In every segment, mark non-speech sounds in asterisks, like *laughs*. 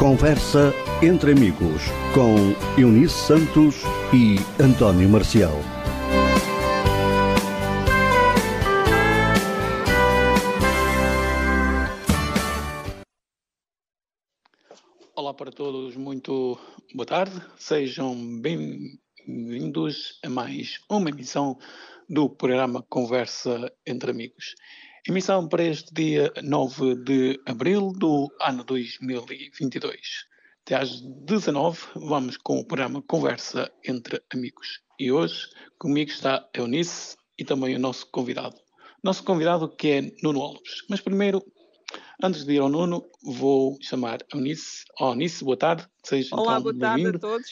Conversa entre amigos com Eunice Santos e António Marcial. Olá para todos, muito boa tarde. Sejam bem-vindos a mais uma emissão do programa Conversa entre Amigos. Emissão para este dia 9 de abril do ano 2022. Até às 19 vamos com o programa Conversa entre Amigos. E hoje comigo está a Eunice e também o nosso convidado. Nosso convidado que é Nuno Alves. Mas primeiro, antes de ir ao Nuno, vou chamar a Eunice. Oh, Eunice, boa tarde. Seja, Olá, então, boa tarde a todos.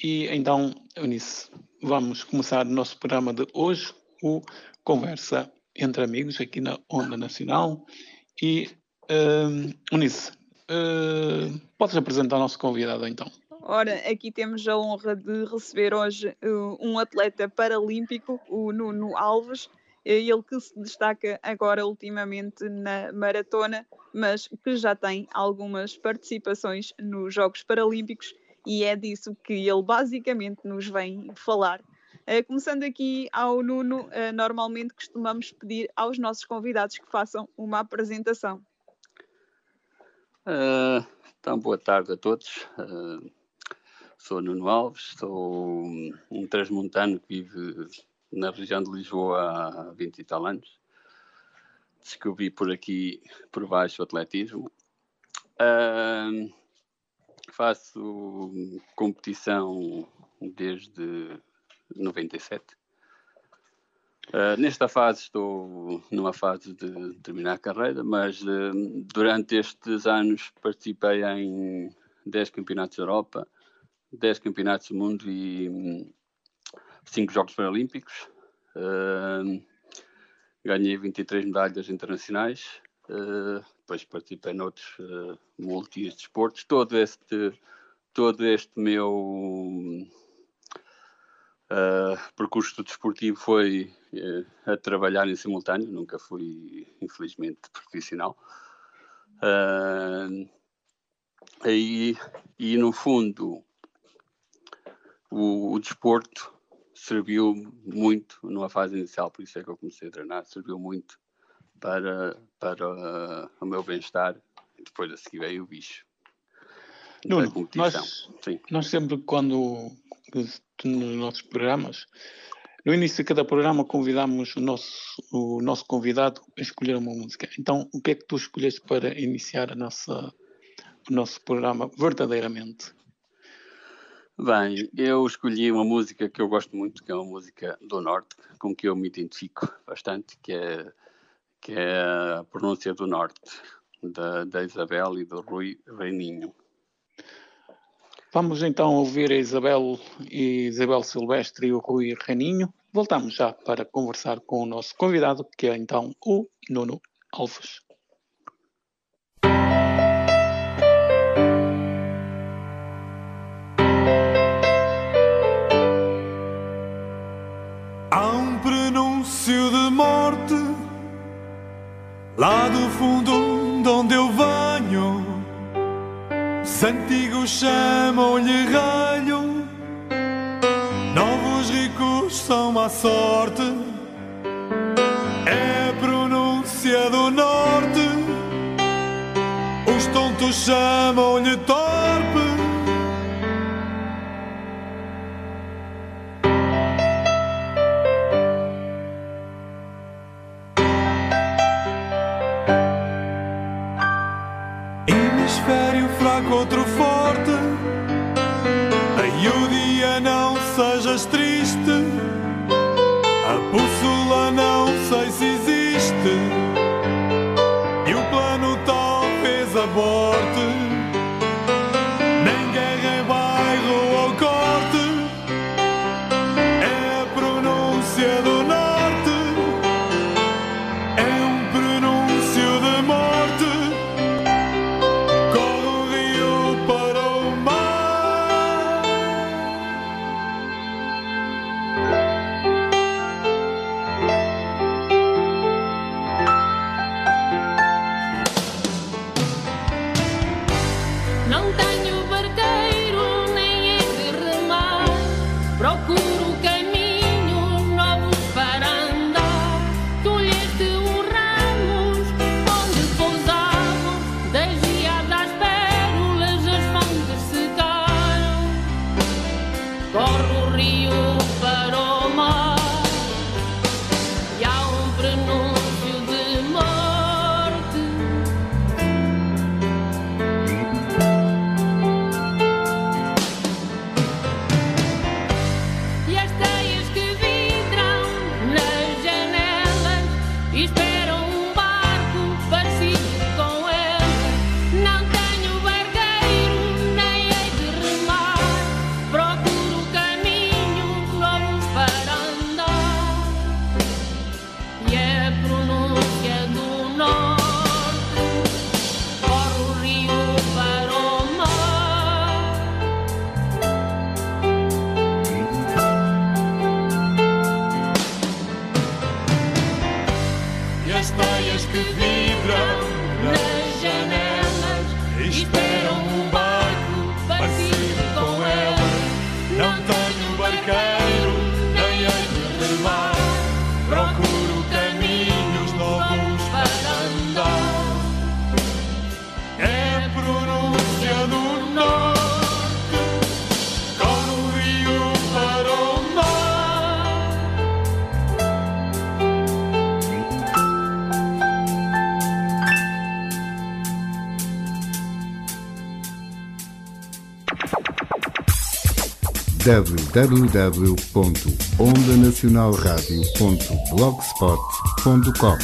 E então, Eunice, vamos começar o nosso programa de hoje, o Conversa entre amigos aqui na Onda Nacional. E, uh, Unice, uh, podes apresentar o nosso convidado então? Ora, aqui temos a honra de receber hoje uh, um atleta paralímpico, o Nuno Alves, ele que se destaca agora ultimamente na maratona, mas que já tem algumas participações nos Jogos Paralímpicos e é disso que ele basicamente nos vem falar. Uh, começando aqui ao Nuno, uh, normalmente costumamos pedir aos nossos convidados que façam uma apresentação. Uh, então, boa tarde a todos. sou Nuno Alves, sou um transmontano que vive na região de Lisboa há 20 e tal anos. Descobri por aqui, por baixo, o atletismo. faço competição desde 97. Uh, ah, nesta fase estou numa fase de terminar a carreira, mas uh, durante estes anos participei em 10 campeonatos da Europa, 10 campeonatos do mundo e 5 Jogos Paralímpicos. Uh, ganhei 23 medalhas internacionais, depois participei noutros uh, multis. Todo este, todo este meu Uh, percurso desportivo foi uh, a trabalhar em simultâneo, nunca fui, infelizmente, profissional. Uh, aí, e, no fundo, o, o, desporto serviu muito numa fase inicial, por isso é que eu comecei a treinar, serviu muito para, para o meu bem-estar. Depois a seguir veio o bicho. Nuno, nós, nós sempre quando nos nossos programas. No início de cada programa convidamos o nosso, o nosso convidado a escolher uma música. Então, o que é que tu escolheste para iniciar a nossa, o nosso programa verdadeiramente? Bem, eu escolhi uma música que eu gosto muito, que é uma música do Norte, com que eu me identifico bastante, que é, que é a pronúncia do Norte, da, da Isabel e do Rui Reininho. Vamos então ouvir a Isabel Isabel Silvestre e o Rui Reninho. Voltamos já para conversar com o nosso convidado, que é então o Nuno Alves. Há um prenúncio de morte lá do fundo os antigos chamam-lhe ralho, novos ricos são má sorte. É a pronúncia do norte, os tontos chamam-lhe torpe. Teias que www.ondanacionalradio.blogspot.com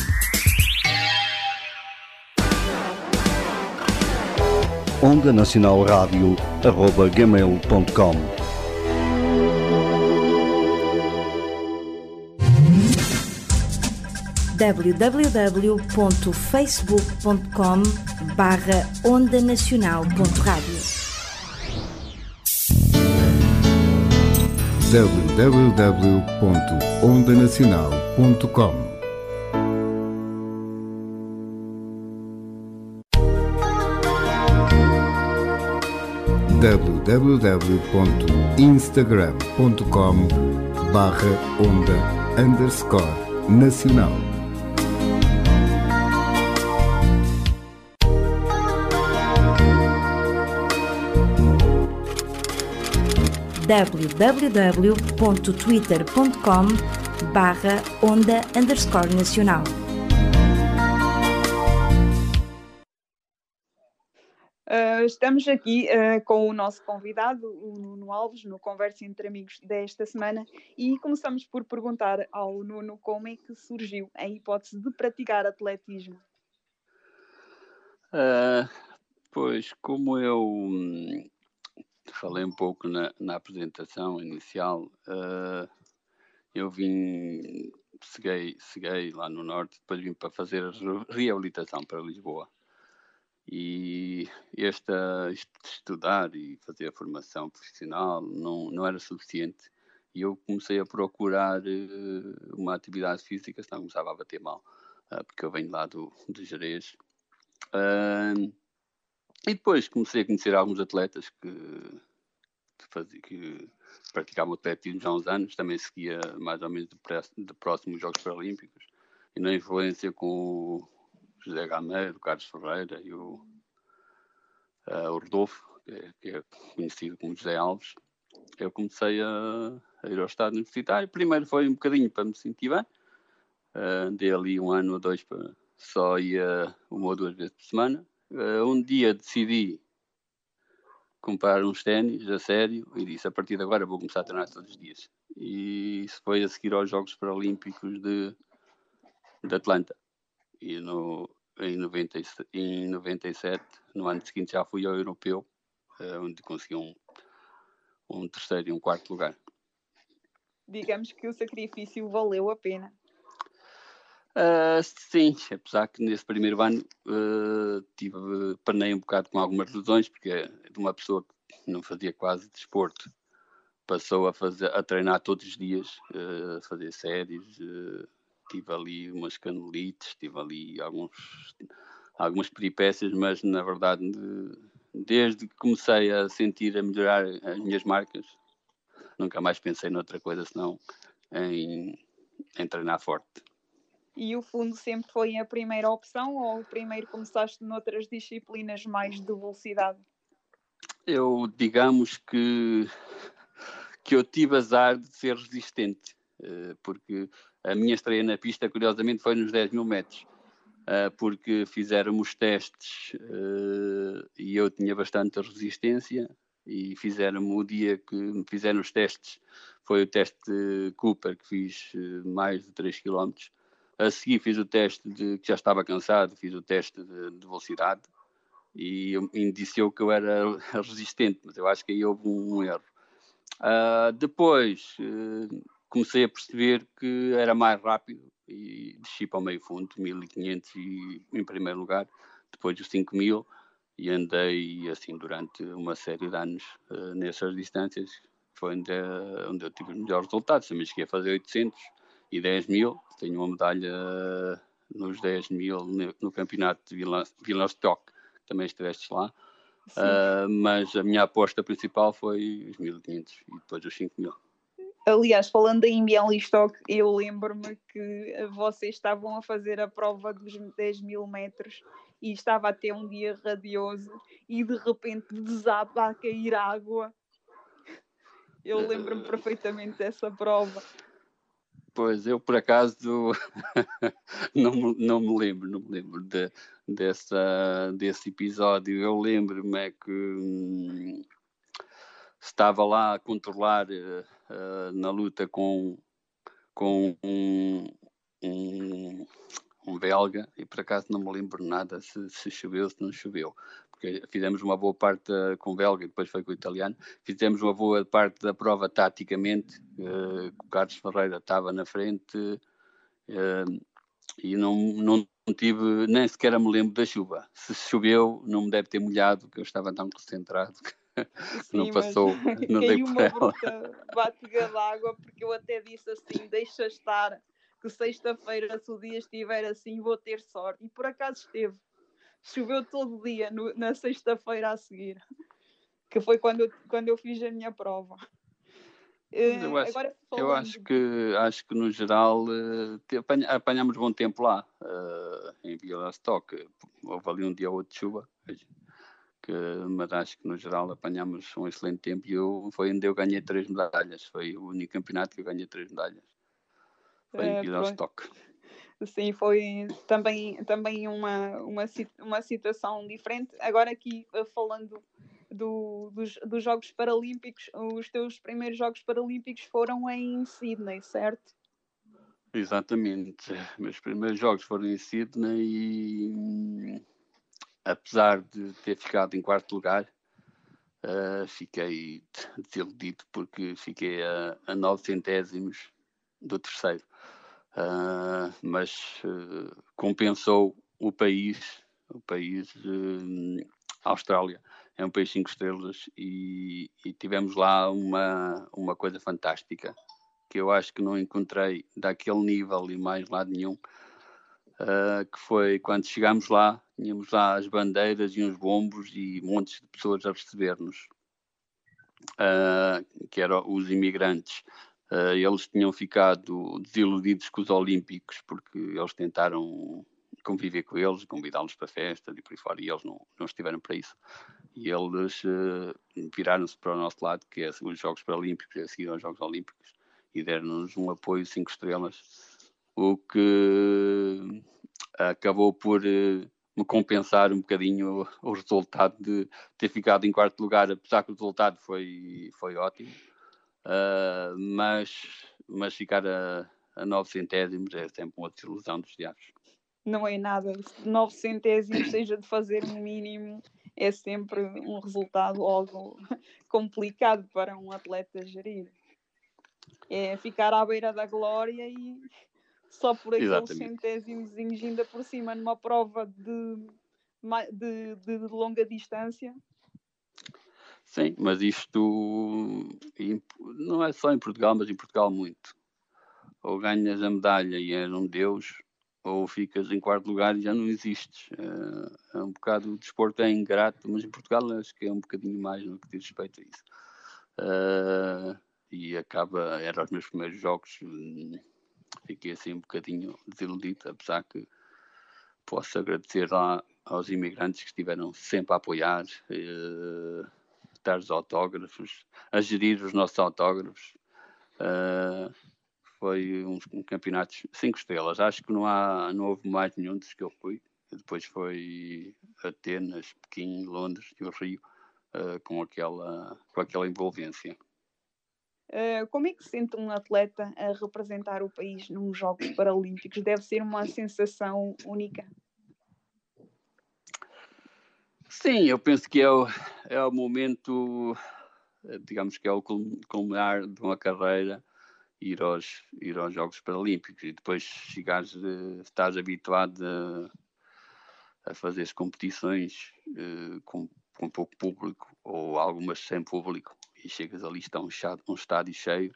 Onda Nacional Rádio, arroba gmail.com. www.facebook.com barra onda www.ondanacional.com www.instagram.com barra onda underscore nacional www.twitter.com barra onda underscore nacional Uh, estamos aqui uh, com o nosso convidado, o Nuno Alves, no Conversa entre Amigos desta semana, e começamos por perguntar ao Nuno como é que surgiu a hipótese de praticar atletismo. Ah, pois, como eu hum, falei um pouco na, na apresentação inicial, ah, eu vim, cheguei, cheguei lá no Norte, depois vim para fazer a re- reabilitação para Lisboa. E esta, estudar e fazer a formação profissional não, não era suficiente. E eu comecei a procurar eh, uma atividade física, senão começava a bater mal, ah, porque eu venho lá do, do Jerez. Ah, e depois comecei a conhecer alguns atletas que, fazia, que praticavam atletismo já há uns anos, também seguia mais ou menos de, pré- de próximo os Jogos Paralímpicos, e na influência com o José Gameiro, o Carlos Ferreira e o, ah, o Rodolfo, que é, que é conhecido como José Alves, eu comecei a, a ir ao estado universitário. Primeiro foi um bocadinho para me sentir bem, ah, andei ali um ano ou dois, para, só ia uma ou duas vezes por semana. Ah, um dia decidi comprar uns ténis a sério e disse a partir de agora vou começar a treinar todos os dias. E isso foi a seguir aos Jogos Paralímpicos de, de Atlanta. E no, em, 90, e se- em 97, no ano seguinte, já fui ao Europeu, eh, onde consegui um, um terceiro e um quarto lugar. Digamos que o sacrifício valeu a pena. Ah, sim, apesar que nesse primeiro ano ah, tive, panei um bocado com algumas lesões, porque é de uma pessoa que não fazia quase desporto, passou a, fazer, a treinar todos os dias, ah, a fazer séries, ah, tive ali umas canelites, tive ali alguns, algumas peripécias, mas na verdade, de- desde que comecei a sentir a melhorar as minhas marcas, nunca mais pensei noutra coisa senão em, em treinar forte. E o fundo sempre foi a primeira opção ou primeiro começaste noutras disciplinas mais de velocidade? Eu, digamos que, que eu tive azar de ser resistente, eh, porque a minha estreia na pista, curiosamente, foi nos 10 mil metros, eh, porque fizeram os testes eh, e eu tinha bastante resistência e fizeram o dia que me fizeram os testes, foi o teste Cooper, que fiz mais de 3 km. A seguir fiz o teste de que já estava cansado, fiz o teste de, de velocidade e indiciou que eu era *laughs* resistente, mas eu acho que aí houve um, um erro. Ah, depois eh, comecei a perceber que era mais rápido e desci para o meio fundo, 1500 e, em primeiro lugar, depois dos 5000 e andei assim durante uma série de anos eh, nessas distâncias, foi onde, onde eu tive os melhores resultados, também cheguei a fazer 800 e 10 mil, tenho uma medalha nos 10 mil no, campeonato de Vila-Stock, também estiveste lá. Uh, mas a minha aposta principal foi os 1500 e depois os 5 mil. Aliás, falando em Bialystok, eu lembro-me que vocês estavam a fazer a prova dos 10 mil metros e estava a ter um dia radioso e de repente desaba a cair água. Eu lembro-me perfeitamente dessa prova. Pois, eu por acaso *laughs* não, não me lembro, não me lembro de, dessa, desse episódio. Eu lembro-me é que hum, estava lá a controlar uh, na luta com, com um, um, um, belga e por acaso não me lembro nada se, se choveu, se não choveu. Porque fizemos uma boa parte uh, com o belga e depois foi com o italiano. Fizemos uma boa parte da prova taticamente. Uh, o Carlos Ferreira estava na frente e não, não tive, nem sequer me lembro da chuva. Se choveu, não me deve ter molhado, porque eu estava tão concentrado *laughs* Sim, não passou, *laughs* não dei uma bruta batega d'água, porque eu até disse assim: deixa estar, que sexta-feira, se o dia estiver assim, vou ter sorte. E por acaso esteve. Choveu todo dia no, na sexta-feira a seguir, que foi quando eu, quando eu fiz a minha prova. Eu acho, Agora, eu acho que acho que no geral uh, apanhamos bom tempo lá uh, em Vila Stock. Houve ali um dia ou outro de chuva, que, mas acho que no geral apanhamos um excelente tempo e eu, foi onde eu ganhei três medalhas. Foi o único campeonato que eu ganhei três medalhas. Foi é, em Vila Stock. Sim, foi também, também uma, uma, uma situação diferente. Agora aqui eh, falando do, dos, dos Jogos Paralímpicos, os teus primeiros Jogos Paralímpicos foram em Sydney, certo? Exatamente. Meus primeiros jogos foram em Sydney e apesar de ter ficado em quarto lugar, uh, fiquei desiludido porque fiquei a, a 9 centésimos do terceiro. Uh, mas uh, compensou o país, o país Austrália é um país cinco estrelas e, e, tivemos lá uma, uma coisa fantástica que eu acho que não encontrei daquele nível e mais lado nenhum, uh, que foi quando chegámos lá, tínhamos lá as bandeiras e uns bombos e montes de pessoas a receber-nos, uh, que eram os imigrantes. Uh, eles tinham ficado desiludidos com os Olímpicos porque eles tentaram conviver com eles, convidá-los para festas e por aí fora, e eles não, não estiveram para isso. E eles uh, viraram-se para o nosso lado, que é os Jogos Paralímpicos, a seguir aos Jogos Olímpicos, e deram-nos um apoio cinco estrelas, o que acabou por uh, me compensar um bocadinho o, o, resultado de ter ficado em quarto lugar, apesar que o resultado foi, foi ótimo, uh, mas, mas ficar a, a nove centésimos é sempre uma desilusão dos diabos não é nada. 9 centésimos, seja de fazer um mínimo, é sempre um resultado algo *laughs* complicado para um atleta gerir. É ficar à beira da glória e só por aqueles centésimos ainda por cima numa prova de, de, de longa distância. Sim, mas isto não é só em Portugal, mas em Portugal muito. Ou ganhas a medalha e és um Deus, ou ficas em quarto lugar e já não existes. É, é um bocado, o desporto é ingrato, mas em Portugal acho que é um bocadinho mais no que diz respeito a isso. Uh, e acaba, eram os meus primeiros jogos, fiquei assim um bocadinho desiludido, apesar que posso agradecer lá aos imigrantes que estiveram sempre a apoiar, uh, dar os autógrafos, a gerir os nossos autógrafos. Uh, foi uns um campeonatos cinco estrelas. Acho que não há, não houve mais nenhum dos que eu fui. Depois foi Atenas, Pequim, Londres e o Rio, uh, com, aquela, com aquela envolvência. Uh, como é que se sente um atleta a representar o país nos Jogos Paralímpicos? Deve ser uma sensação única. Sim, eu penso que é o, é o momento, digamos que é o culminar de uma carreira ir aos, ir aos Jogos Paralímpicos e depois chegares, uh, estás habituado a, a fazer competições uh, com, com pouco público ou algumas sem público e chegas ali está um, um estádio cheio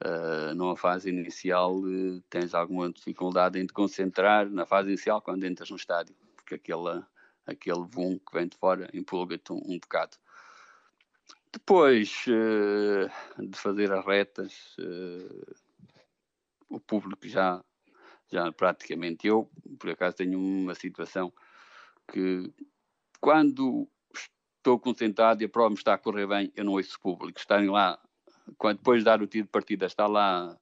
Uh, numa fase inicial uh, tens alguma dificuldade em te concentrar na fase inicial quando entras no estádio, porque aquele, aquele boom que vem de fora empolga-te um, um, bocado. Depois uh, de fazer as retas, o público já, já praticamente eu, por acaso tenho uma situação que quando estou concentrado e a prova me está a correr bem, eu não ouço o público. Estarem lá quando depois de dar o tiro de partida está lá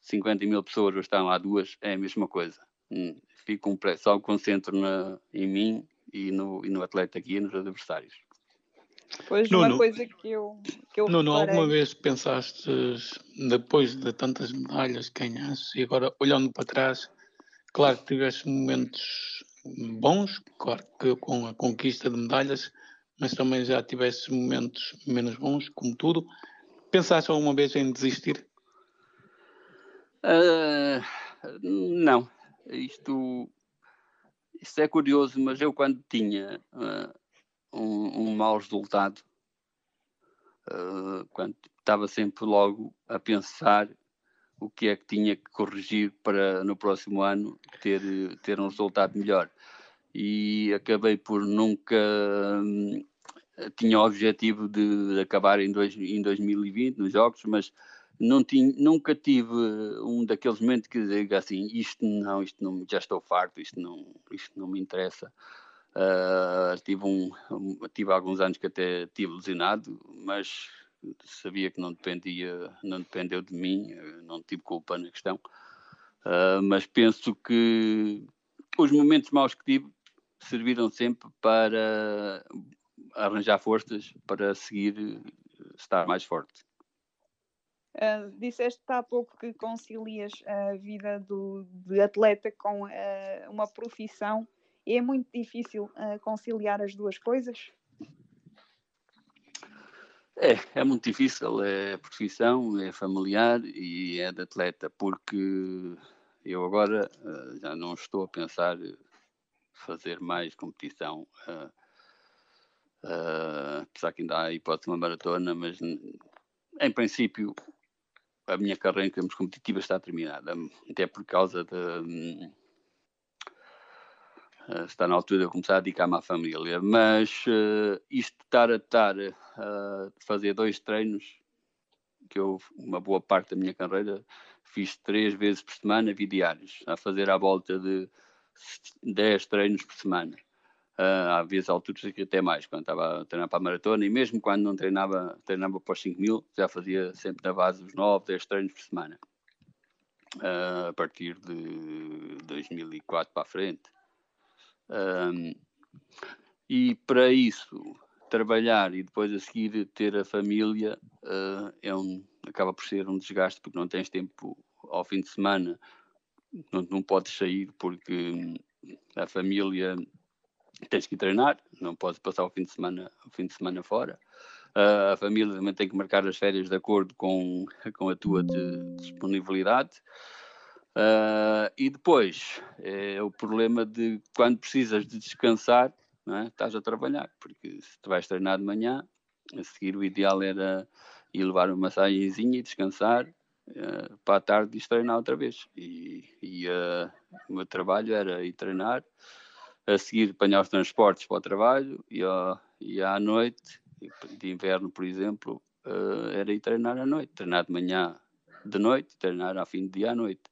50 mil pessoas ou estão lá duas, é a mesma coisa. Hum, fico um pré, só concentro na, em mim e no, e no atleta aqui e nos adversários. Pois Nuno, uma coisa que eu, que eu Nuno, reparei... alguma vez pensaste, depois de tantas medalhas que ganhaste, e agora olhando para trás, claro que tiveste momentos bons, claro que com a conquista de medalhas, mas também já tiveste momentos menos bons, como tudo. Pensaste alguma vez em desistir? Uh, não. Isto, isto é curioso, mas eu quando tinha uh, um, um mau resultado, uh, quando estava sempre logo a pensar o que é que tinha que corrigir para no próximo ano ter, ter um resultado melhor. E acabei por nunca hum, tinha o objetivo de acabar em, dois, em 2020 nos jogos, mas não tinha, nunca tive um daqueles momentos que diga assim, isto não, isto não, já estou farto, isto não, isto não me interessa. Uh, tive, um, tive alguns anos que até tive lesionado, mas sabia que não dependia, não dependeu de mim, não tive culpa na questão. Uh, mas penso que os momentos maus que tive serviram sempre para arranjar forças para seguir estar mais forte. Uh, disseste há pouco que concilias a vida do, de atleta com uh, uma profissão. É muito difícil uh, conciliar as duas coisas? É, é muito difícil. É profissão, é familiar e é de atleta, porque eu agora já não estou a pensar fazer mais competição. Apesar que ainda há a hipótese de uma maratona, mas em princípio a minha carreira em termos competitivos está terminada, até por causa de uh, está na altura de eu começar a dedicar-me à família. Mas uh, isto estar a estar a fazer dois treinos, que eu, uma boa parte da minha carreira, fiz três vezes por semana, vi diários, a fazer à volta de 10 treinos por semana Uh, vezes alturas que até mais, quando estava a treinar para a maratona, e mesmo quando não treinava, treinava para os 5 mil, já fazia sempre na base os 9, 10 treinos por semana. Uh, a partir de 2004 para a frente. Um, e para isso, trabalhar e depois a seguir ter a família uh, é um, acaba por ser um desgaste porque não tens tempo ao fim de semana, não, não podes sair porque a família tens que treinar, não podes passar o fim de semana, o fim de semana fora. Uh, a família também tem que marcar as férias de acordo com, *laughs* com a tua de, disponibilidade. Uh, e depois é o problema de quando precisas de descansar, é? estás a trabalhar, porque se tu vais treinar de manhã, a seguir o ideal era ir levar uma massagenzinha e descansar uh, para a tarde e treinar outra vez. E, e uh, o meu trabalho era ir treinar, a seguir apanhar os transportes para o trabalho e, e à noite, de inverno, por exemplo, uh, era ir treinar à noite, treinar de manhã de noite, treinar ao fim de dia à noite.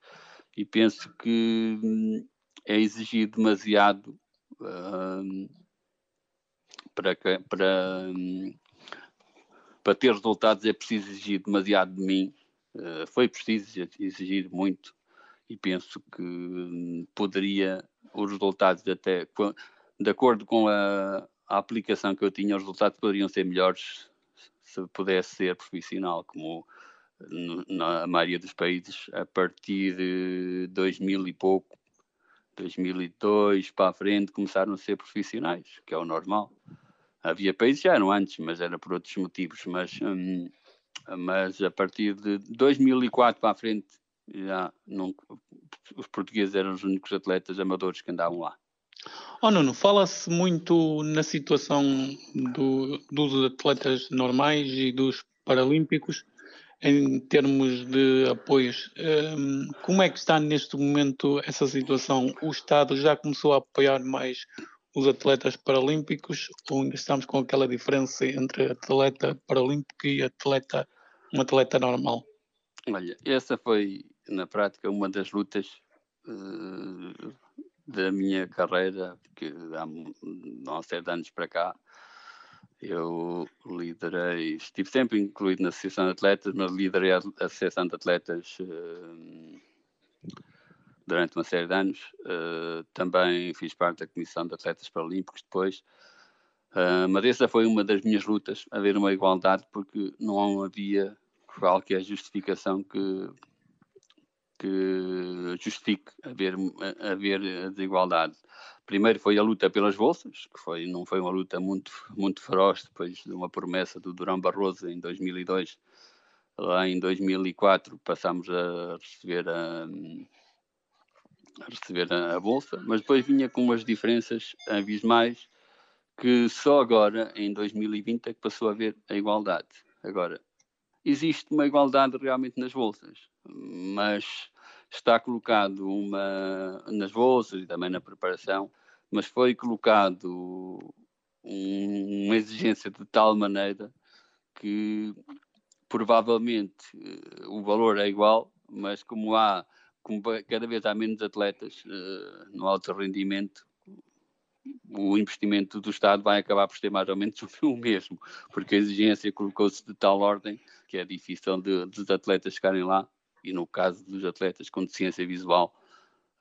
E penso que hum, é exigir demasiado uh, para, para, hum, para ter resultados, é preciso exigir demasiado de mim. Uh, foi preciso exigir muito e penso que hum, poderia os resultados até de acordo com a, a, aplicação que eu tinha, os resultados poderiam ser melhores se pudesse ser profissional, como na maioria dos países a partir de 2000 e pouco, 2002 para a frente começaram a ser profissionais, que é o normal. Havia países já eram antes, mas era por outros motivos, mas hum, mas a partir de 2004 para a frente já não, os portugueses eram os únicos atletas amadores que andavam lá. Oh Nuno, fala-se muito na situação do, dos atletas normais e dos paralímpicos. em termos de apoios. Um, como é que está neste momento essa situação? O Estado já começou a apoiar mais os atletas paralímpicos ou ainda estamos com aquela diferença entre atleta paralímpico e atleta, um atleta normal? Olha, essa foi, na prática, uma das lutas uh, da minha carreira, que há, há sete anos para cá, eu liderei, estive sempre incluído na Associação de Atletas, mas liderei a Associação de Atletas uh, durante uma série de anos. Uh, também fiz parte da Comissão de Atletas Paralímpicos depois. Uh, mas essa foi uma das minhas lutas, haver uma igualdade, porque não havia qualquer justificação que, que justifique haver, haver desigualdade. Primeiro foi a luta pelas bolsas, que foi, não foi uma luta muito, muito feroz, depois de uma promessa do Durão Barroso em 2002. Lá em 2004 passámos a receber a, a receber a, a, bolsa, mas depois vinha com umas diferenças abismais que só agora, em 2020, é que passou a haver a igualdade. Agora, existe uma igualdade realmente nas bolsas, mas está colocado uma nas bolsas e também na preparação, mas foi colocado um, uma exigência de tal maneira que provavelmente eh, o valor é igual, mas como há como cada vez há menos atletas uh, no alto rendimento, o investimento do Estado vai acabar por ser mais ou menos *laughs* o mesmo, porque a exigência colocou-se de tal ordem que é difícil de, dos atletas chegarem lá, e no caso dos atletas com deficiência visual,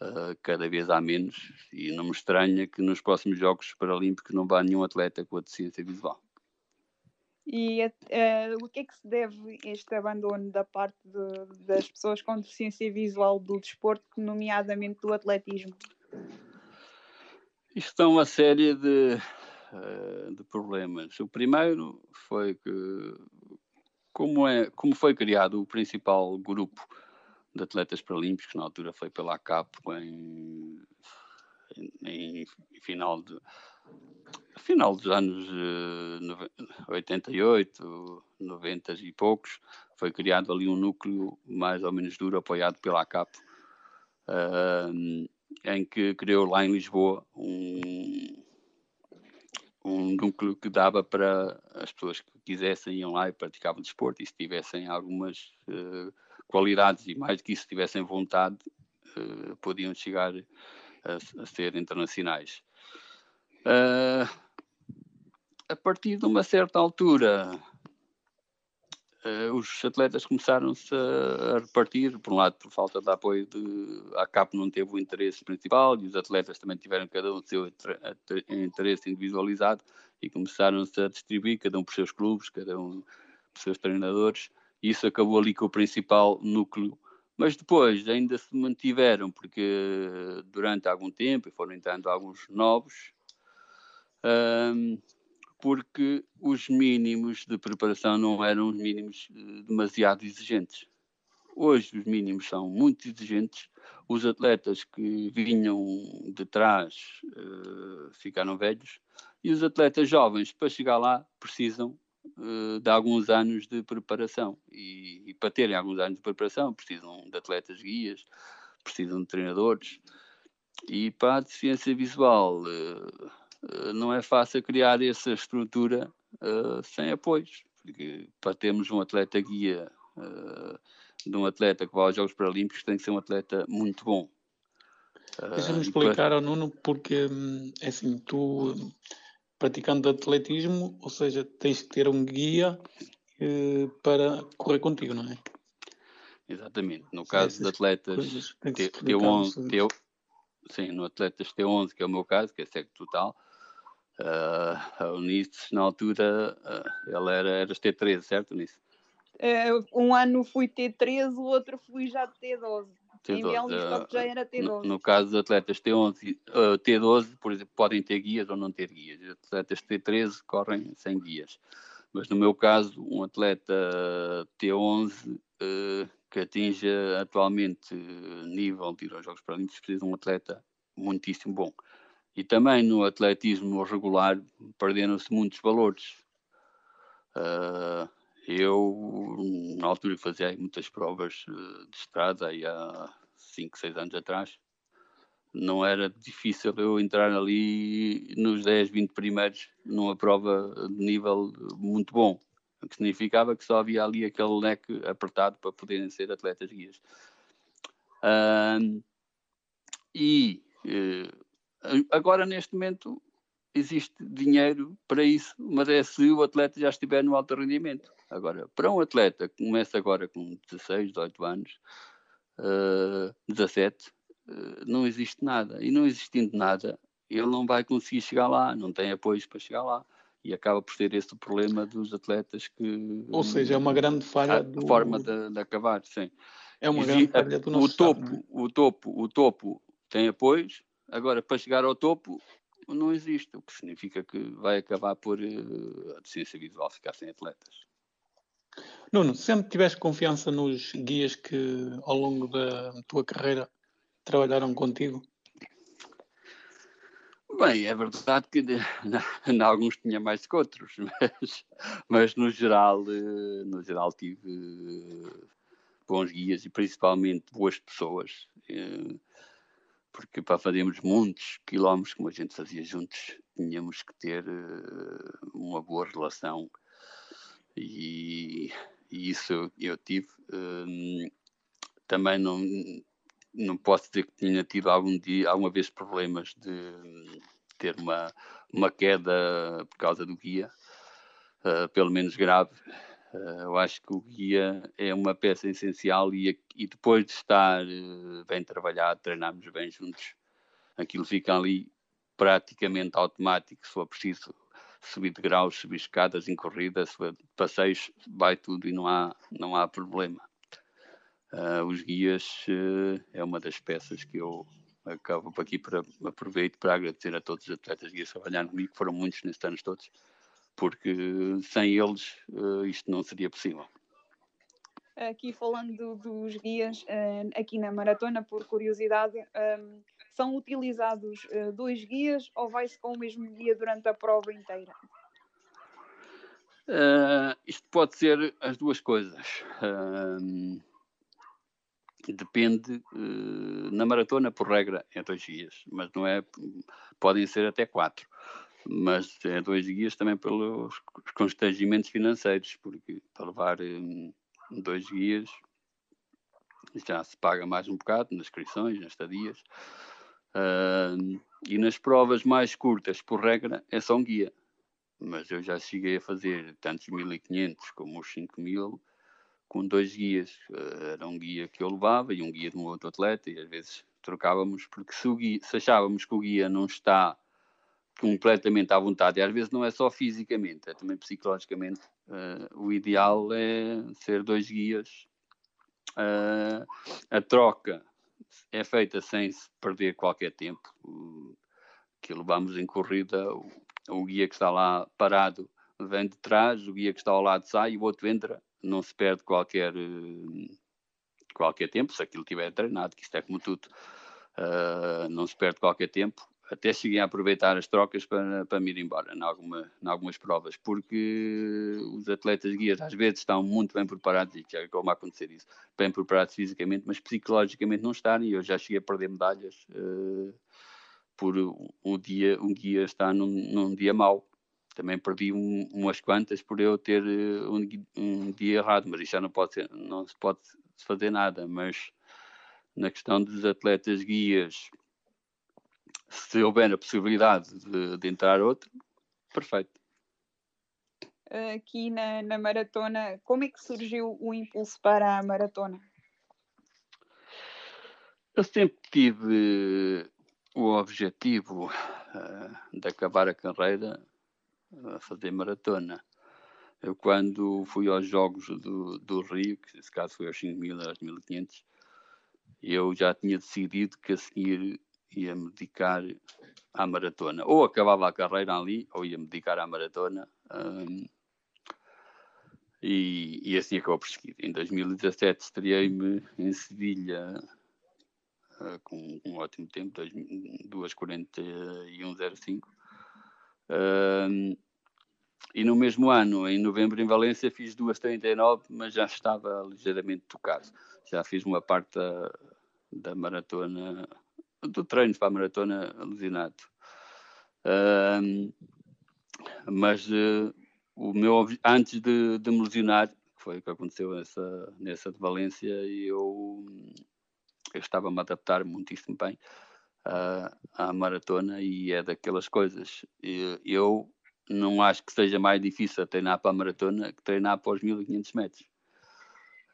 uh, cada vez há menos, e não me estranha que nos próximos Jogos Paralímpicos não vá nenhum atleta com a deficiência visual. E uh, o que é que se deve este abandono da parte de, das pessoas com deficiência visual do desporto, nomeadamente do atletismo? Isto é uma série de, uh, de problemas. O primeiro foi que, como, é, como foi criado o principal grupo de atletas paralímpicos, na altura foi pela ACAP, em, em, em final de final dos anos uh, 88, 90 e poucos, foi criado ali um núcleo mais ou menos duro, apoiado pela ACAP, uh, em que criou lá em Lisboa um, um núcleo que dava para as pessoas que quisessem iam lá e praticavam desporto e se tivessem algumas uh, qualidades e mais do que isso tivessem vontade, uh, podiam chegar a, a ser internacionais. Uh, a partir de uma certa altura, uh, os atletas começaram-se a, repartir, por um lado por falta de apoio, de, a CAP não teve o interesse principal e os atletas também tiveram cada um o seu interesse individualizado e começaram-se a distribuir, cada um por seus clubes, cada um por seus treinadores, e isso acabou ali com o principal núcleo. Mas depois ainda se mantiveram, porque durante algum tempo, foram entrando alguns novos, um, porque os mínimos de preparação não eram os mínimos uh, demasiado exigentes. Hoje os mínimos são muito exigentes. Os atletas que vinham de trás uh, ficaram velhos e os atletas jovens, para chegar lá, precisam uh, de alguns anos de preparação. E, e, para terem alguns anos de preparação, precisam de atletas guias, precisam de treinadores. E para a deficiência visual, uh, eh, não é fácil criar essa estrutura uh, sem apoios, porque para termos um atleta guia uh, de um atleta que vai aos Jogos Paralímpicos tem que ser um atleta muito bom. Uh, Deixa-me explicar ao Nuno, porque hum, é assim, tu praticando atletismo, ou seja, tens que ter um guia para correr contigo, não é? Exatamente. No caso de atletas T11, T, sim, no atletas T11, que é o meu caso, que é cego total, Uh, a Unice, na altura, uh, ela era, era T13, certo, Unice? Uh, um ano fui T13, o outro fui já T12. T12. Em uh, já era T12. No, no, caso dos atletas T11, uh, T12, por exemplo, podem ter guias ou não ter guias. Os atletas T13 correm sem guias. Mas no meu caso, um atleta T11 uh, que atinja atualmente nível de ir aos Jogos Paralímpicos precisa de um atleta muitíssimo bom. E também no atletismo regular perderam-se muitos valores. Uh, Eu, na altura fazia muitas provas eh, de estrada, aí há 5, 6 anos atrás, não era difícil eu entrar ali nos 10, 20 primeiros numa prova de nível muito bom, o que significava que só havia ali aquele leque apertado para poderem ser atletas guias. Uh, e uh, agora, neste momento, existe dinheiro para isso, mas é se o atleta já estiver no alto rendimento. Agora, para um atleta que começa agora com 16, 18 anos, uh, 17, uh, não existe nada. E não existindo nada, ele não vai conseguir chegar lá, não tem apoios para chegar lá. E acaba por ser esse o problema dos atletas que. Ou seja, é uma grande falha. A do... forma de, de, acabar, sim. É uma grande falha do nosso o topo, estado, é? o topo, o topo tem apoios. Agora, para chegar ao topo, não existe, o que significa que vai acabar por uh, a deficiência visual ficar sem atletas. Nuno, sempre tiveste confiança nos guias que ao longo da tua carreira trabalharam contigo? Bem, é verdade que em alguns tinha mais que outros, *laughs* mas, mas no geral, eh, no geral tive eh, bons guias e principalmente boas pessoas porque para fazermos muitos quilómetros como a gente fazia juntos, tínhamos que ter uh, uma boa relação e, e isso eu, tive. Uh, também não, não posso dizer que tinha tido algum dia, alguma vez problemas de ter uma, uma queda por causa do guia, uh, pelo menos grave. Uh, eu acho que o guia é uma peça essencial e, e depois de estar uh, bem trabalhado, treinarmos bem juntos, aquilo fica ali praticamente automático. Se for preciso subir de graus, subir escadas em corrida, passeios, vai tudo e não há, não há problema. Uh, os guias é uma das peças que eu acabo aqui para aproveito para agradecer a todos os atletas guias que trabalharam comigo, foram muitos nestes anos todos porque sem eles uh, isto não seria possível. Aqui falando dos guias, uh, aqui na maratona, por curiosidade, ehm, são utilizados uh, dois guias ou vai-se com o mesmo guia durante a prova inteira? isto pode ser as duas coisas. Ehm, depende na maratona por regra é dois guias mas não é podem ser até quatro mas é dois guias também pelos constrangimentos financeiros, porque para levar um, dois guias já se paga mais um bocado nas inscrições, nas estadias. Uh, e nas provas mais curtas, por regra, é só um guia. Mas eu já cheguei a fazer tantos 1500 como os 5000 com dois guias. Uh, era um guia que eu levava e um guia de um outro atleta, e às vezes trocávamos, porque se, guia, se achávamos que o guia não está completamente à vontade. E às vezes não é só fisicamente, é também psicologicamente. Uh, o ideal é ser dois guias. Uh, a troca é feita sem se perder qualquer tempo. Que levamos em corrida, o, o, guia que está lá parado vem de trás, o guia que está ao lado sai e o outro entra. Não se perde qualquer, qualquer tempo, se aquilo tiver treinado, que isto é como tudo. Uh, não se perde qualquer tempo até cheguei a aproveitar as trocas para, para me ir embora em, alguma, em algumas provas, porque os atletas guias às vezes estão muito bem preparados, e já como acontecer isso, bem preparados fisicamente, mas psicologicamente não estarem, eu já cheguei a perder medalhas uh, por um, dia, um guia estar num, num dia mau. Também perdi um, umas quantas por eu ter uh, um, um, dia errado, mas isso já não, pode ser, não se pode fazer nada, mas na questão dos atletas guias se houver a possibilidade de, de entrar outro, perfeito. Aqui na, na maratona, como é que surgiu o impulso para a maratona? Eu sempre tive o objetivo uh, de acabar a carreira a fazer maratona. Eu, quando fui aos Jogos do, do Rio, que nesse caso foi aos 5.000, aos 1.500, eu já tinha decidido que a seguir ia me dedicar à maratona. Ou acabava a carreira ali, ou ia me dedicar à maratona. Um, e, e, assim acabou por seguir. Em 2017 estreiei-me em Sevilha uh, com um ótimo tempo, 2.41.05. Um, e no mesmo ano, em novembro, em Valência, fiz 2,39, mas já estava ligeiramente tocado. Já fiz uma parte da, da maratona, do treino para a maratona lesionado. Mas uh, o meu antes de, de me lesionar, que foi o que aconteceu nessa, nessa de Valência, eu, eu estava-me a adaptar muitíssimo bem uh, à maratona e é daquelas coisas. Eu não acho que seja mais difícil treinar para a maratona que treinar para os 1500 metros.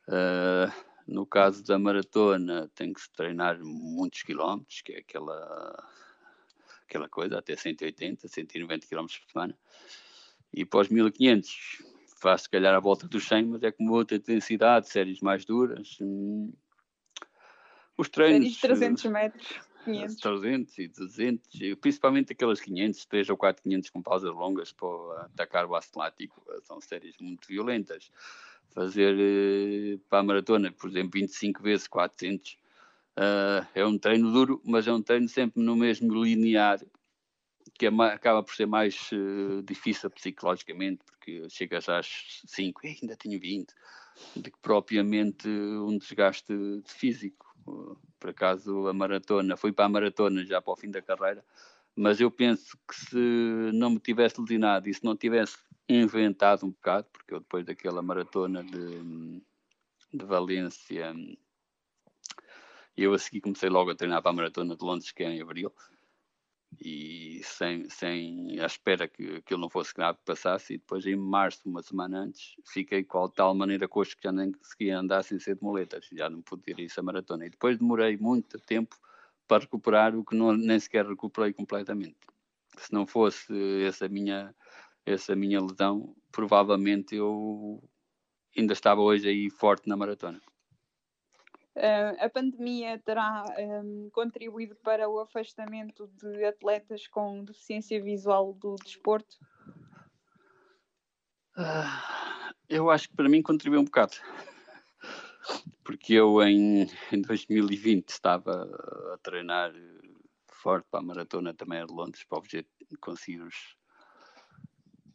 Uh, no caso da maratona, tem que se treinar muitos quilómetros, que é aquela, aquela coisa, até 180, 190 quilómetros por semana. E para os 1500, faz se calhar a volta dos 100, mas é com outra intensidade, séries mais duras. Os treinos. Séries de 300 metros. 500. 300 e 200, e principalmente aquelas 500, 3 ou 4 500 com pausas longas para atacar o aço lático, são séries muito violentas. Fazer eh, para a maratona, por exemplo, 25 vezes 400, uh, eh, é um treino duro, mas é um treino sempre no mesmo linear, que é, acaba por ser mais uh, difícil psicologicamente, porque chegas às 5 e ainda tenho 20, do que propriamente um desgaste físico. Por acaso a maratona, fui para a maratona já para o fim da carreira, mas eu penso que se não me tivesse lesionado e se não tivesse inventado um bocado, porque eu depois daquela maratona de, de Valência, eu a seguir comecei logo a treinar para a maratona de Londres, que é em abril, e sem, sem a espera que aquilo não fosse grave passasse, e depois em março, uma semana antes, fiquei com tal maneira coxo que já nem conseguia andar sem ser de moletas, já não pude ir a isso a maratona. E depois demorei muito tempo para recuperar o que não, nem sequer recuperei completamente. Se não fosse essa minha, essa minha lesão, provavelmente eu ainda estava hoje aí forte na maratona. Uh, a pandemia terá um, contribuído para o afastamento de atletas com deficiência visual do desporto? Uh, eu acho que para mim contribuiu um bocado. *laughs* Porque eu em, em 2020 estava a treinar forte para a maratona também de Londres, para o objeto de conseguir os,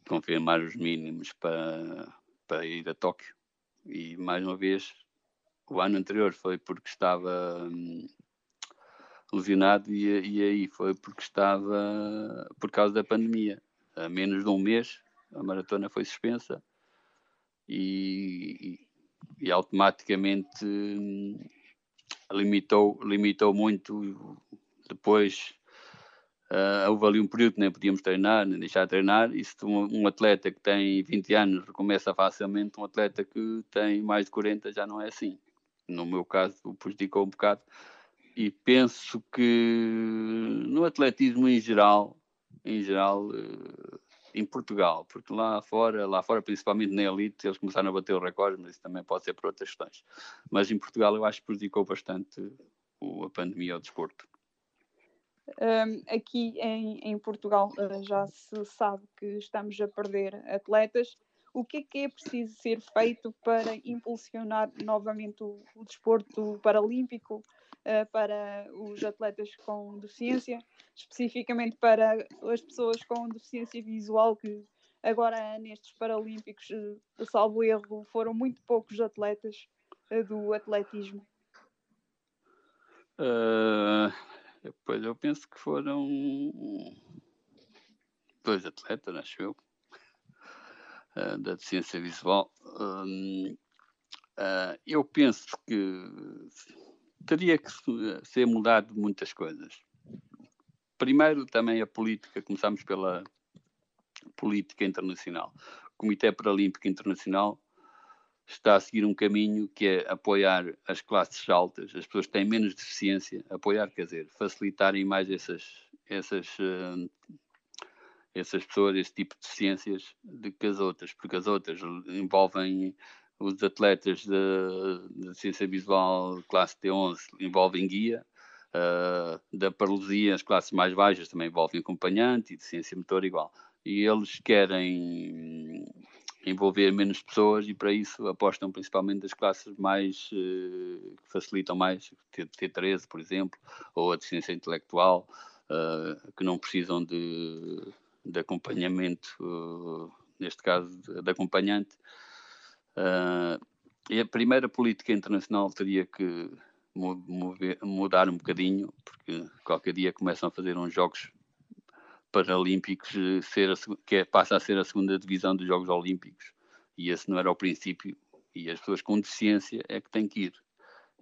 confirmar os mínimos para, para ir a Tóquio. E mais uma vez o ano anterior foi porque estava hum, lesionado e, e, aí foi porque estava por causa da pandemia. A menos de um mês a maratona foi suspensa e, e, e automaticamente hum, limitou, limitou muito depois Uh, houve ali um período que nem podíamos treinar, nem deixar de treinar, e se um, um, atleta que tem 20 anos recomeça facilmente, um atleta que tem mais de 40 já não é assim no meu caso, prejudicou um bocado. E penso que no atletismo em geral, em geral, eh, em Portugal, porque lá fora, lá fora, principalmente na elite, eles começaram a bater o recorde, mas isso também pode ser por outras questões. Mas em Portugal eu acho que prejudicou bastante a pandemia ao desporto. Um, aqui em, em Portugal uh, já se sabe que estamos a perder atletas o que é que é preciso ser feito para impulsionar novamente o, o desporto paralímpico uh, para os atletas com deficiência, especificamente para as pessoas com deficiência visual que agora nestes paralímpicos, uh, salvo erro, foram muito poucos atletas do atletismo. Pois eu penso que foram dois atletas, acho eu. Eh, da deficiência visual, uh, eu penso que teria que ser mudado muitas coisas. Primeiro, também a política, começamos pela política internacional. O Comitê Paralímpico Internacional está a seguir um caminho que é apoiar as classes altas, as pessoas que têm menos deficiência, apoiar, quer dizer, facilitarem mais essas, essas uh, essas pessoas, esse tipo de deficiências, do que as outras, porque as outras envolvem os atletas de, ciência visual classe T11 envolvem guia, uh, da paralisia as classes mais baixas também envolvem acompanhante e de ciência motor igual. E eles querem envolver menos pessoas e para isso apostam principalmente das classes mais uh, que facilitam mais, T13 por exemplo, ou a deficiência intelectual, uh, que não precisam de de acompanhamento uh, neste caso de, de acompanhante. Uh, e a primeira política internacional teria que mover, mudar um bocadinho, porque qualquer dia começam a fazer uns jogos paralímpicos, ser a, que é, passa a ser a segunda divisão dos Jogos Olímpicos, e esse não era o princípio, e as pessoas com deficiência é que têm que ir.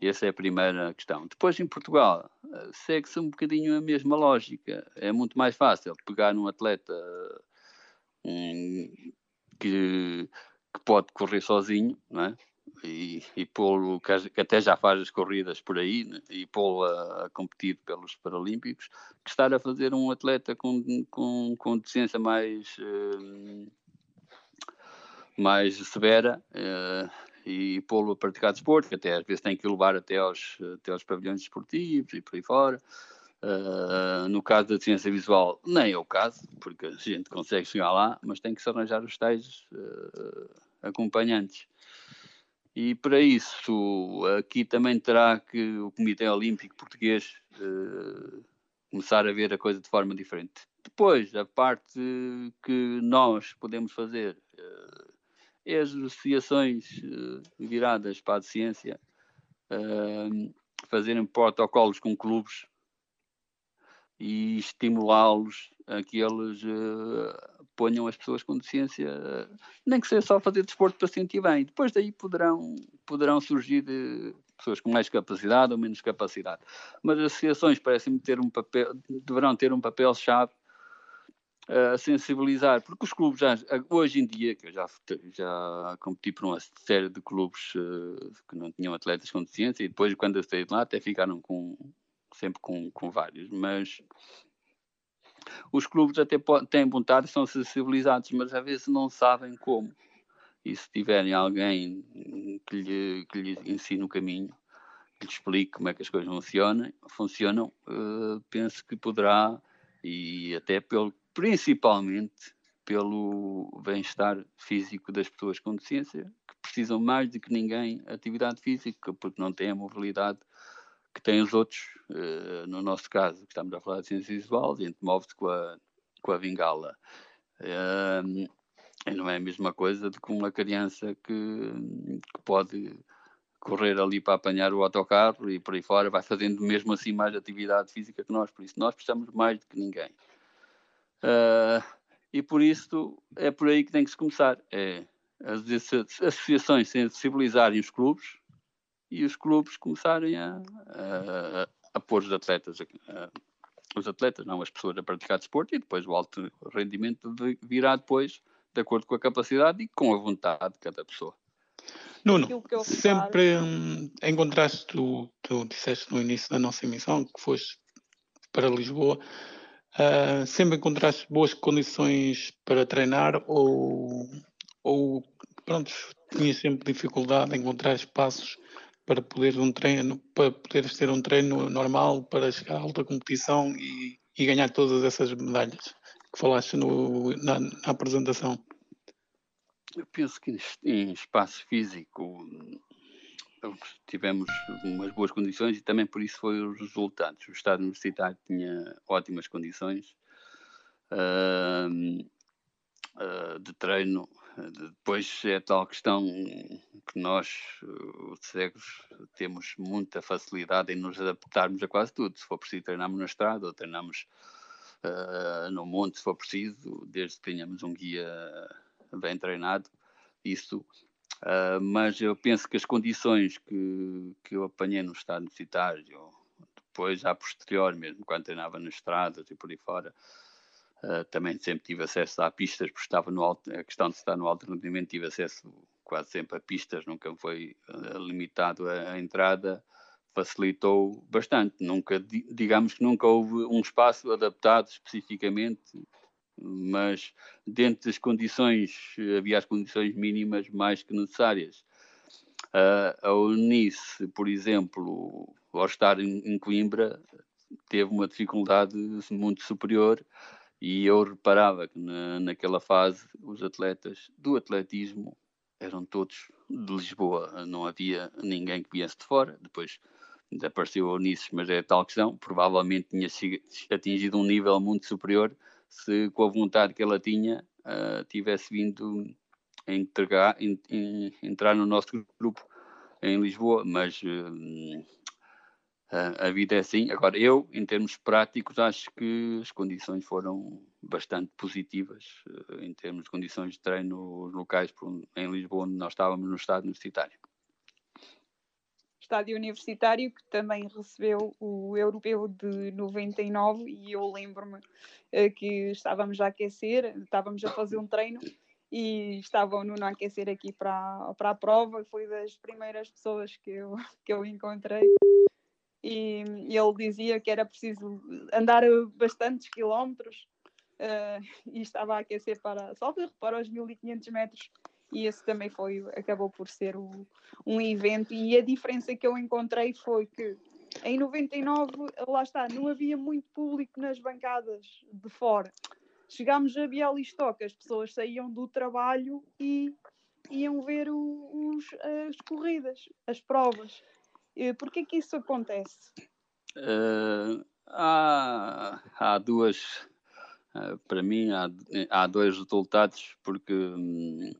Essa é a primeira questão. Depois, em Portugal, eh, segue-se um bocadinho a mesma lógica. É muito mais fácil pegar num atleta um, que, que, pode correr sozinho, não é? E, e pô-lo, que até já faz as corridas por aí, né? e pô-lo a, a, competir pelos Paralímpicos, que estar a fazer um atleta com, com, com deficiência mais, uh, mais severa. Uh, e pô-lo a praticar desporto, que até às vezes tem que o levar até aos, até aos pavilhões esportivos e por aí fora. Uh, no caso da ciência visual, nem é o caso, porque a gente consegue chegar lá, mas tem que se arranjar os tais uh, acompanhantes. E para isso, aqui também terá que o Comitê Olímpico Português uh, começar a ver a coisa de forma diferente. Depois, a parte que nós podemos fazer é as associações uh, viradas para a ciência uh, fazerem protocolos com clubes e estimulá-los a que eles uh, ponham as pessoas com deficiência, nem que seja só fazer desporto para sentir bem. Depois daí poderão, poderão surgir pessoas com mais capacidade ou menos capacidade. Mas as associações parecem ter um papel, deverão ter um papel-chave a sensibilizar, porque os clubes já, hoje em dia, que eu já, já competi por uma série de clubes uh, que não tinham atletas com deficiência e depois quando eu saí de lá até ficaram com, sempre com, com vários, mas os clubes até têm vontade, são sensibilizados, mas às vezes não sabem como. E se tiverem alguém que lhe, que lhe ensine o caminho, que lhe explique como é que as coisas funcionam, funcionam uh, penso que poderá, e até pelo principalmente pelo bem-estar físico das pessoas com deficiência, que precisam mais do que ninguém atividade física, porque não têm a mobilidade que têm os outros. Uh, no nosso caso, que estamos a falar de ciência visual, a gente move-se com a, com a vingala. Uh, e não é a mesma coisa do que uma criança que, que pode correr ali para apanhar o autocarro e por aí fora, vai fazendo mesmo assim mais atividade física que nós. Por isso, nós precisamos mais do que ninguém. Uh, e por isso é por aí que tem que se começar. É as associações sensibilizarem os clubes e os clubes começarem a, a, a pôr os atletas, a, os atletas, não as pessoas a praticar desporto e depois o alto rendimento virá depois de acordo com a capacidade e com a vontade de cada pessoa. Nuno, sempre hum, encontraste, tu, tu disseste no início da nossa emissão que foste para Lisboa, Uh, sempre encontraste boas condições para treinar ou, ou pronto, tinhas sempre dificuldade em encontrar espaços para poder um treino, para poderes ter um treino normal para chegar à alta competição e, e ganhar todas essas medalhas que falaste no, na, na apresentação? Eu penso que em espaço físico tivemos umas boas condições e também por isso foi os resultados. O Estado Universitário tinha ótimas condições uh, uh, de treino. Depois é tal questão que nós, os cegos, temos muita facilidade em nos adaptarmos a quase tudo. Se for preciso, treinamos na estrada ou treinamos uh, no monte, se for preciso, desde que tenhamos um guia bem treinado. Isso Uh, mas eu penso que as condições que, que eu apanhei no estado universitário, depois, a posterior, mesmo quando treinava nas estradas e por aí fora, uh, também sempre tive acesso a pistas, porque estava no alto, a questão de estar no alto rendimento, tive acesso quase sempre a pistas, nunca foi uh, limitado a, a entrada, facilitou bastante. Nunca, digamos que nunca houve um espaço adaptado especificamente mas dentro das condições, havia as condições mínimas mais que necessárias. Uh, a Unice, por exemplo, ao estar em, em, Coimbra, teve uma dificuldade muito superior e eu reparava que na, naquela fase os atletas do atletismo eram todos de Lisboa, não havia ninguém que viesse de fora. Depois apareceu Unice, mas é tal questão, provavelmente tinha atingido um nível muito superior se com a vontade que ela tinha uh, tivesse vindo entregar, entrar no nosso grupo em Lisboa, mas uh, a vida é assim. Agora, eu, em termos práticos, acho que as condições foram bastante positivas, uh, em termos de condições de treino locais em Lisboa, onde nós estávamos no estado universitário estádio universitário, que também recebeu o europeu de 99, e eu lembro-me uh, que estávamos a aquecer, estávamos a fazer um treino e estavam no aquecer aqui para, para a prova, foi das primeiras pessoas que eu, *laughs* que eu encontrei. E, e ele dizia que era preciso andar bastantes quilómetros uh, e estava a aquecer para, só para os 1500 metros e esse também foi, acabou por ser o, um evento. E a diferença que eu encontrei foi que em 99, lá está, não havia muito público nas bancadas de fora. Chegámos a Bialystok, as pessoas saíam do trabalho e iam ver os, as corridas, as provas. Porquê que isso acontece? Uh, há, há duas, uh, para mim, há, há dois resultados, porque hum,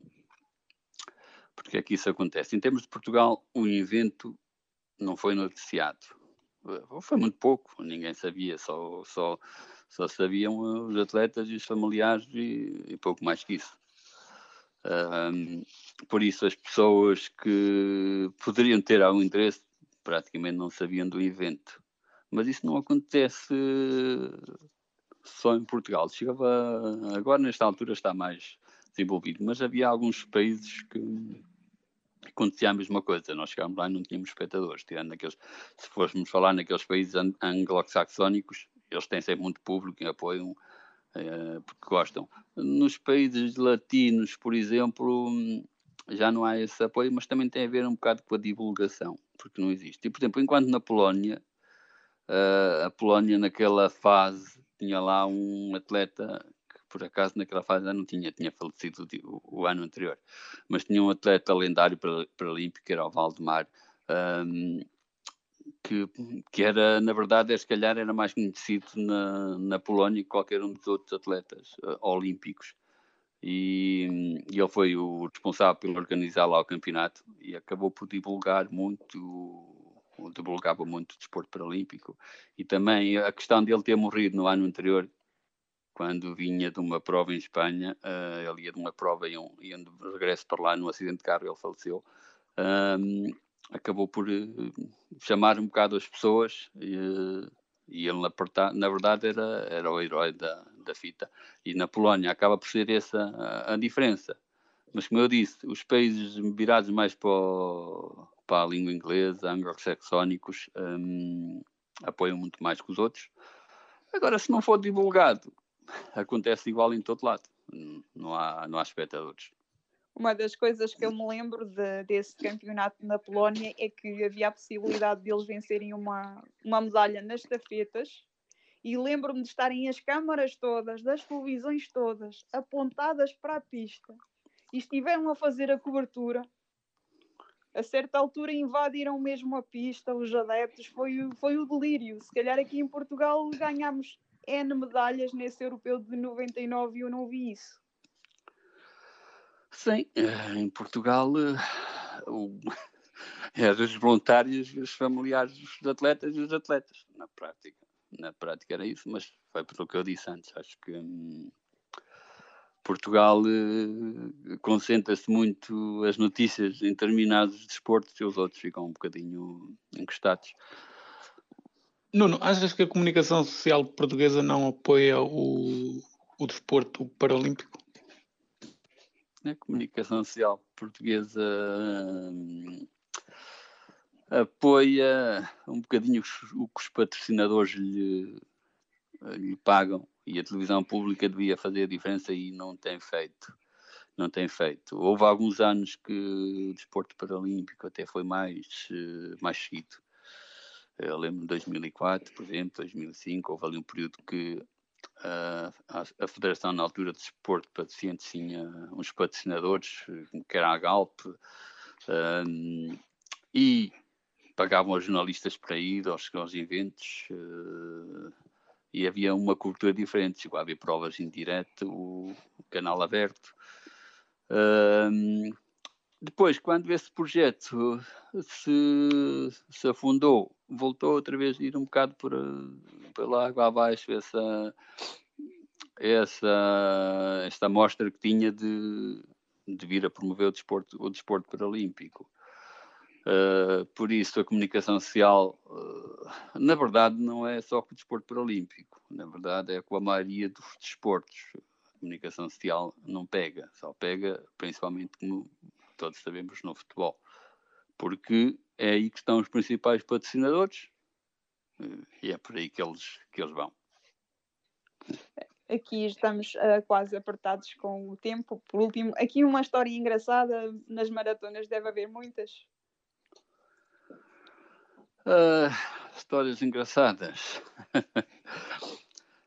porque é que isso acontece? Em termos de Portugal, o evento não foi noticiado. Foi muito pouco, ninguém sabia, só, só, só sabiam os atletas e os familiares e, e pouco mais que isso. Um, por isso, as pessoas que poderiam ter algum interesse praticamente não sabiam do evento. Mas isso não acontece só em Portugal. Chegava, agora, nesta altura, está mais desenvolvido, mas havia alguns países que acontecia a mesma coisa. Nós chegámos lá e não tínhamos espectadores, tirando aqueles, se fôssemos falar naqueles países anglo-saxónicos, eles têm sempre muito público e apoiam uh, porque gostam. Nos países latinos, por exemplo, já não há esse apoio, mas também tem a ver um bocado com a divulgação, porque não existe. E, por exemplo, enquanto na Polónia, uh, a Polónia naquela fase tinha lá um atleta por acaso naquela fase já não tinha, tinha falecido o, o, ano anterior, mas tinha um atleta lendário paralímpico, que era o Valdemar, um, que, que era, na verdade, é, se calhar era mais conhecido na, na Polónia que qualquer um dos outros atletas uh, olímpicos. E, e, ele foi o responsável por organizar lá o campeonato e acabou por divulgar muito divulgava muito o desporto paralímpico e também a questão dele ter morrido no ano anterior quando vinha de uma prova em Espanha, uh, ele ia de uma prova e, um, e um regresso para lá num acidente de carro, ele faleceu. Um, acabou por uh, chamar um bocado as pessoas e, uh, e ele, na, na, verdade, era, era o herói da, da fita. E na Polónia acaba por ser essa a, a diferença. Mas, como eu disse, os países virados mais para, o, para a língua inglesa, anglo-saxónicos, um, apoiam muito mais que os outros. Agora, se não for divulgado, acontece igual em todo lado. Não há, não há espectadores. Uma das coisas que eu me lembro de, desse campeonato na Polónia é que havia a possibilidade de eles vencerem uma, uma medalha nas estafetas. E lembro-me de estarem as câmaras todas, das televisões todas, apontadas para a pista e estiveram a fazer a cobertura. A certa altura invadiram mesmo a pista, os adeptos, foi, foi o delírio. Se calhar aqui em Portugal ganhámos N medalhas nesse europeu de 99 e eu não vi isso. Sim, eh, em Portugal eh, o, *laughs* eram os voluntários, os familiares dos atletas e os atletas, na prática. Na prática era isso, mas foi pelo que eu disse antes. Acho que hum, Portugal eh, concentra-se muito as notícias em determinados desportos e os outros ficam um bocadinho encostados. Nuno, achas que a comunicação social portuguesa não apoia o, o desporto paralímpico? A comunicação social portuguesa hum, apoia um bocadinho o que os patrocinadores lhe, lhe pagam e a televisão pública devia fazer a diferença e não tem feito. Não tem feito. Houve alguns anos que o desporto paralímpico até foi mais, eh, mais seguido eu lembro de 2004, por exemplo, 2005, houve ali um período que uh, a, a, Federação, na altura de Desporto para Deficientes, tinha uns patrocinadores, que era a Galp, uh, e pagavam aos jornalistas para ir aos, aos eventos. Uh, e havia uma cultura diferente. Chegou a haver provas em direto, o, canal aberto. Um, depois, quando esse projeto se, se afundou, voltou outra vez a ir um bocado por, pela água abaixo essa, essa, esta amostra que tinha de, de vir a promover o desporto, o desporto paralímpico. Uh, por isso, a comunicação social, uh, na verdade, não é só com o desporto paralímpico, na verdade, é com a maioria dos desportos. A comunicação social não pega, só pega principalmente, como todos sabemos, no futebol, porque é aí que estão os principais patrocinadores uh, e é por aí que eles, que eles vão. Aqui estamos quase apertados com o tempo. Por último, aqui uma história engraçada nas maratonas, deve haver muitas. Uh, histórias engraçadas. *laughs*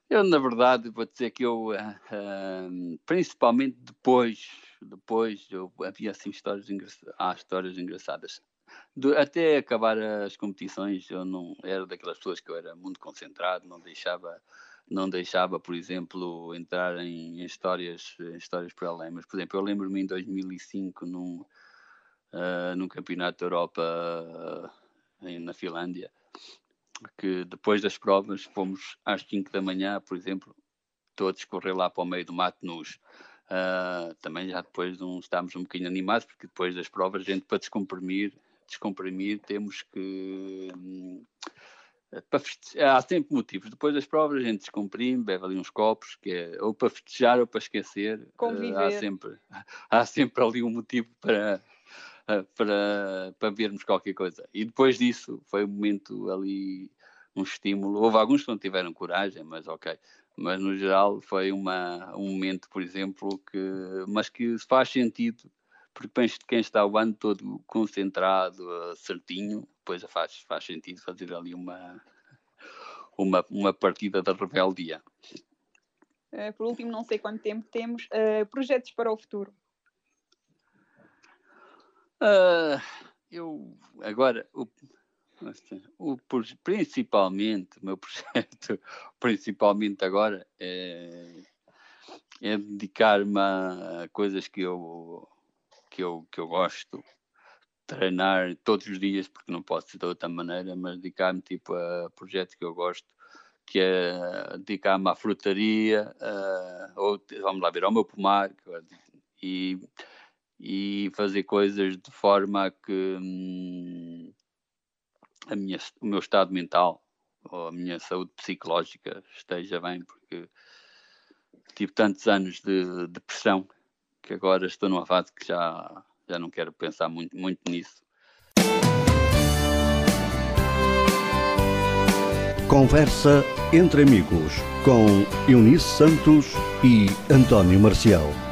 eu, na verdade, vou dizer que eu, uh, uh, principalmente depois, depois eu, havia assim histórias, engraçadas, histórias engraçadas. Do, até acabar as competições, eu não era daquelas pessoas que eu era muito concentrado, não deixava, não deixava, por exemplo, entrar em, em histórias, em histórias paralelas. Por exemplo, eu lembro-me em 2005 num, num campeonato da Europa na Finlândia, que depois das provas fomos às 5 da manhã, por exemplo, todos correr lá para o meio do mato nus. Uh, também já depois de um, estávamos um bocadinho animados, porque depois das provas, a gente para descomprimir, descomprimir temos que. Hum, há sempre motivos. Depois das provas a gente descomprime, bebe ali uns copos, que é ou para festejar ou para esquecer. Uh, há, sempre, *laughs* há sempre ali um motivo para, *laughs* para, para vermos qualquer coisa. E depois disso foi um momento ali, um estímulo. Houve alguns que não tiveram coragem, mas ok. Mas no geral foi uma, um momento, por exemplo, que, mas que faz sentido, porque quem está o ano todo concentrado, certinho, depois faz, faz sentido fazer ali uma, uma, uma partida da rebeldia. Uh, por último, não sei quanto tempo temos, uh, projetos para o futuro. Uh, eu agora o, o, principalmente o meu *laughs* projeto principalmente agora é, é dedicar-me a coisas que eu que eu que eu gosto. Treinar todos os dias porque não posso de outra maneira mas dedicar-me tipo a projetos que eu gosto que é dedicar-me à frutaria ou vamos lá ver ao meu pomar e e fazer coisas de forma que hum, a minha, o meu estado mental ou a minha saúde psicológica esteja bem, porque tive tantos anos de depressão que agora estou numa fase que já, já não quero pensar muito, muito nisso. Conversa entre amigos com Eunice Santos e António Marcial.